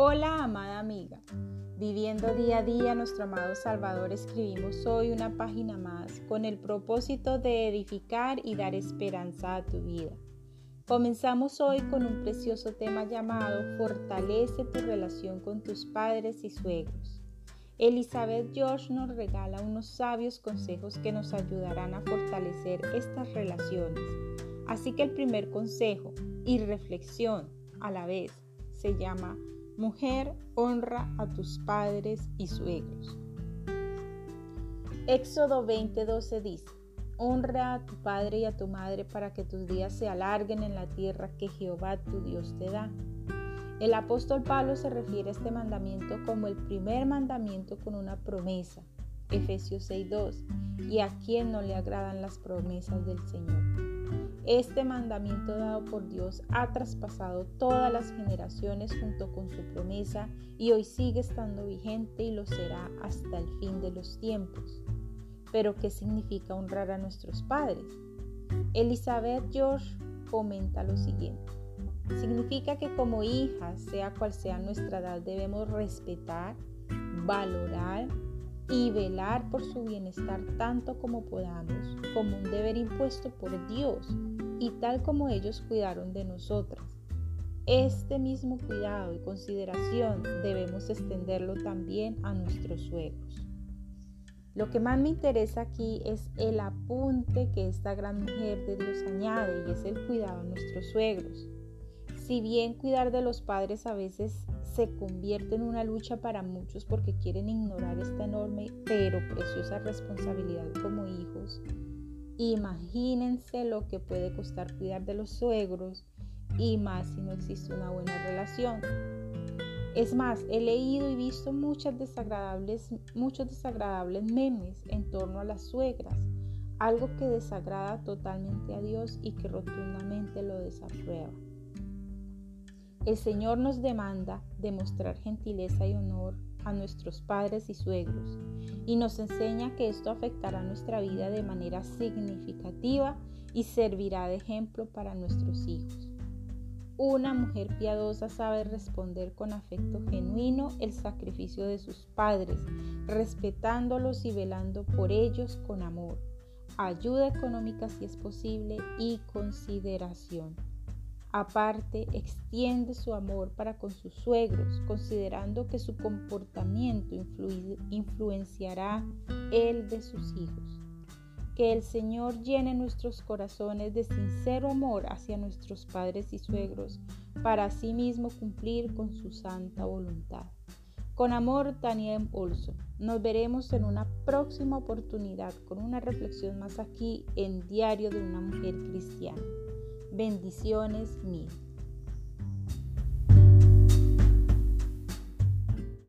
Hola, amada amiga. Viviendo día a día nuestro amado Salvador, escribimos hoy una página más con el propósito de edificar y dar esperanza a tu vida. Comenzamos hoy con un precioso tema llamado Fortalece tu relación con tus padres y suegros. Elizabeth George nos regala unos sabios consejos que nos ayudarán a fortalecer estas relaciones. Así que el primer consejo y reflexión a la vez se llama Mujer, honra a tus padres y suegros. Éxodo 20:12 dice, Honra a tu padre y a tu madre para que tus días se alarguen en la tierra que Jehová tu Dios te da. El apóstol Pablo se refiere a este mandamiento como el primer mandamiento con una promesa, Efesios 6:2, y a quien no le agradan las promesas del Señor. Este mandamiento dado por Dios ha traspasado todas las generaciones junto con su promesa y hoy sigue estando vigente y lo será hasta el fin de los tiempos. Pero ¿qué significa honrar a nuestros padres? Elizabeth George comenta lo siguiente. Significa que como hijas, sea cual sea nuestra edad, debemos respetar, valorar y velar por su bienestar tanto como podamos, como un deber impuesto por Dios y tal como ellos cuidaron de nosotras. Este mismo cuidado y consideración debemos extenderlo también a nuestros suegros. Lo que más me interesa aquí es el apunte que esta gran mujer de Dios añade y es el cuidado a nuestros suegros. Si bien cuidar de los padres a veces se convierte en una lucha para muchos porque quieren ignorar esta enorme pero preciosa responsabilidad como hijos, imagínense lo que puede costar cuidar de los suegros y más si no existe una buena relación. Es más, he leído y visto muchas desagradables, muchos desagradables memes en torno a las suegras, algo que desagrada totalmente a Dios y que rotundamente lo desaprueba. El Señor nos demanda demostrar gentileza y honor a nuestros padres y suegros y nos enseña que esto afectará nuestra vida de manera significativa y servirá de ejemplo para nuestros hijos. Una mujer piadosa sabe responder con afecto genuino el sacrificio de sus padres, respetándolos y velando por ellos con amor, ayuda económica si es posible y consideración. Aparte, extiende su amor para con sus suegros, considerando que su comportamiento influenciará el de sus hijos. Que el Señor llene nuestros corazones de sincero amor hacia nuestros padres y suegros, para asimismo cumplir con su santa voluntad. Con amor, Tania Olson. Nos veremos en una próxima oportunidad con una reflexión más aquí en Diario de una Mujer Cristiana. Bendiciones mil.